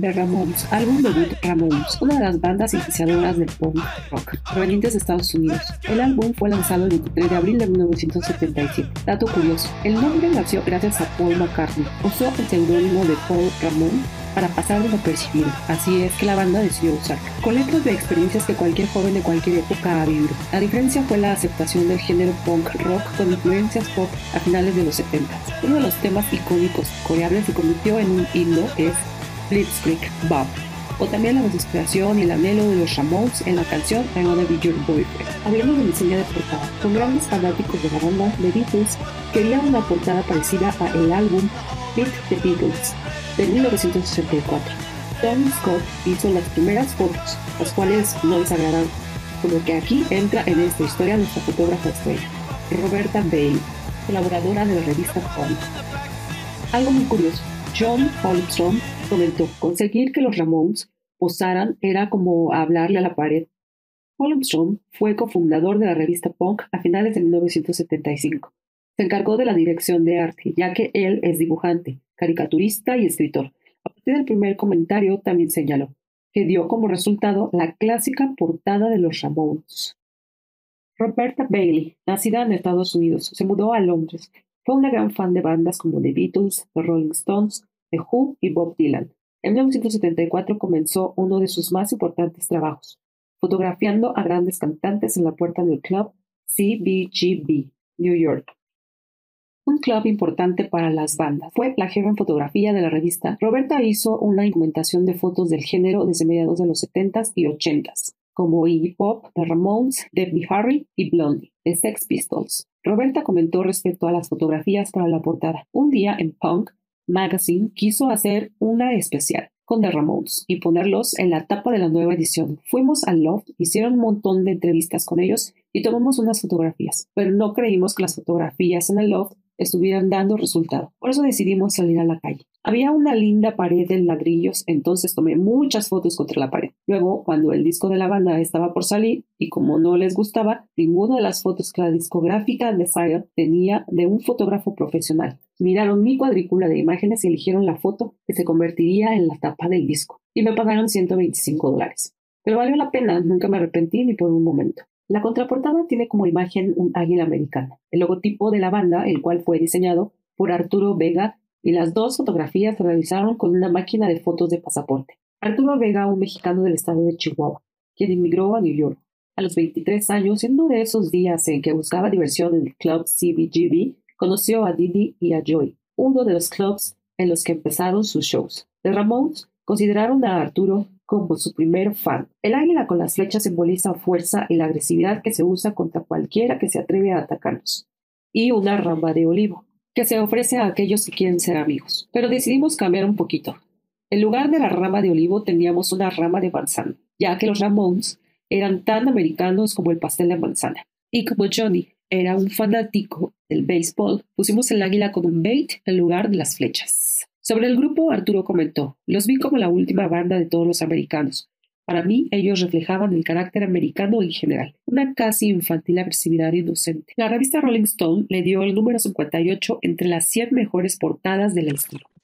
The Ramones, álbum debut Ramones, una de las bandas iniciadoras del punk rock provenientes de Estados Unidos. El álbum fue lanzado el 23 de abril de 1977. Dato curioso, el nombre nació gracias a Paul McCartney. Usó el seudónimo de Paul Ramón para pasar desapercibido. Así es que la banda decidió usar, con letras de experiencias que cualquier joven de cualquier época ha vivido. La diferencia fue la aceptación del género punk rock con influencias pop a finales de los 70. Uno de los temas icónicos coreables se convirtió en un himno es Blitzkrieg Bob o también la desesperación y el anhelo de los Ramones en la canción I Wanna Be Your Boyfriend. Hablemos de diseño de portada. Con grandes fanáticos de la banda, The Beatles querían una portada parecida a el álbum Beat the Beatles de 1964. Tony Scott hizo las primeras fotos, las cuales no les agradaron, por lo que aquí entra en esta historia nuestra fotógrafa estrella, Roberta Bailey, colaboradora de la revista Punk. Algo muy curioso, John Holmstrom comentó, conseguir que los Ramones posaran era como hablarle a la pared. Holmstrom fue cofundador de la revista Punk a finales de 1975. Se encargó de la dirección de arte, ya que él es dibujante, caricaturista y escritor. A partir del primer comentario también señaló que dio como resultado la clásica portada de los Ramones. Roberta Bailey, nacida en Estados Unidos, se mudó a Londres. Fue una gran fan de bandas como The Beatles, The Rolling Stones, The Who y Bob Dylan. En 1974 comenzó uno de sus más importantes trabajos, fotografiando a grandes cantantes en la puerta del club CBGB, New York un club importante para las bandas. Fue la jefa en fotografía de la revista. Roberta hizo una documentación de fotos del género desde mediados de los 70s y 80s, como Iggy Pop, The Ramones, Debbie Harry y Blondie, The Sex Pistols. Roberta comentó respecto a las fotografías para la portada. Un día en Punk Magazine quiso hacer una especial con The Ramones y ponerlos en la tapa de la nueva edición. Fuimos al loft, hicieron un montón de entrevistas con ellos y tomamos unas fotografías, pero no creímos que las fotografías en el loft estuvieran dando resultado. Por eso decidimos salir a la calle. Había una linda pared de ladrillos, entonces tomé muchas fotos contra la pared. Luego, cuando el disco de la banda estaba por salir y como no les gustaba, ninguna de las fotos que la discográfica de Fire tenía de un fotógrafo profesional. Miraron mi cuadrícula de imágenes y eligieron la foto que se convertiría en la tapa del disco. Y me pagaron 125 dólares. Pero valió la pena, nunca me arrepentí ni por un momento. La contraportada tiene como imagen un águila americana, el logotipo de la banda, el cual fue diseñado por Arturo Vega, y las dos fotografías se realizaron con una máquina de fotos de pasaporte. Arturo Vega, un mexicano del estado de Chihuahua, quien emigró a New York. A los 23 años, en uno de esos días en que buscaba diversión en el club CBGB, conoció a Didi y a Joy, uno de los clubs en los que empezaron sus shows. The Ramones consideraron a Arturo como su primer fan. El águila con las flechas simboliza fuerza y la agresividad que se usa contra cualquiera que se atreve a atacarnos. Y una rama de olivo, que se ofrece a aquellos que quieren ser amigos. Pero decidimos cambiar un poquito. En lugar de la rama de olivo teníamos una rama de manzana, ya que los Ramones eran tan americanos como el pastel de manzana. Y como Johnny era un fanático del béisbol, pusimos el águila con un bait en lugar de las flechas. Sobre el grupo, Arturo comentó, los vi como la última banda de todos los americanos. Para mí, ellos reflejaban el carácter americano en general, una casi infantil agresividad inocente. La revista Rolling Stone le dio el número 58 entre las 100 mejores portadas de la historia.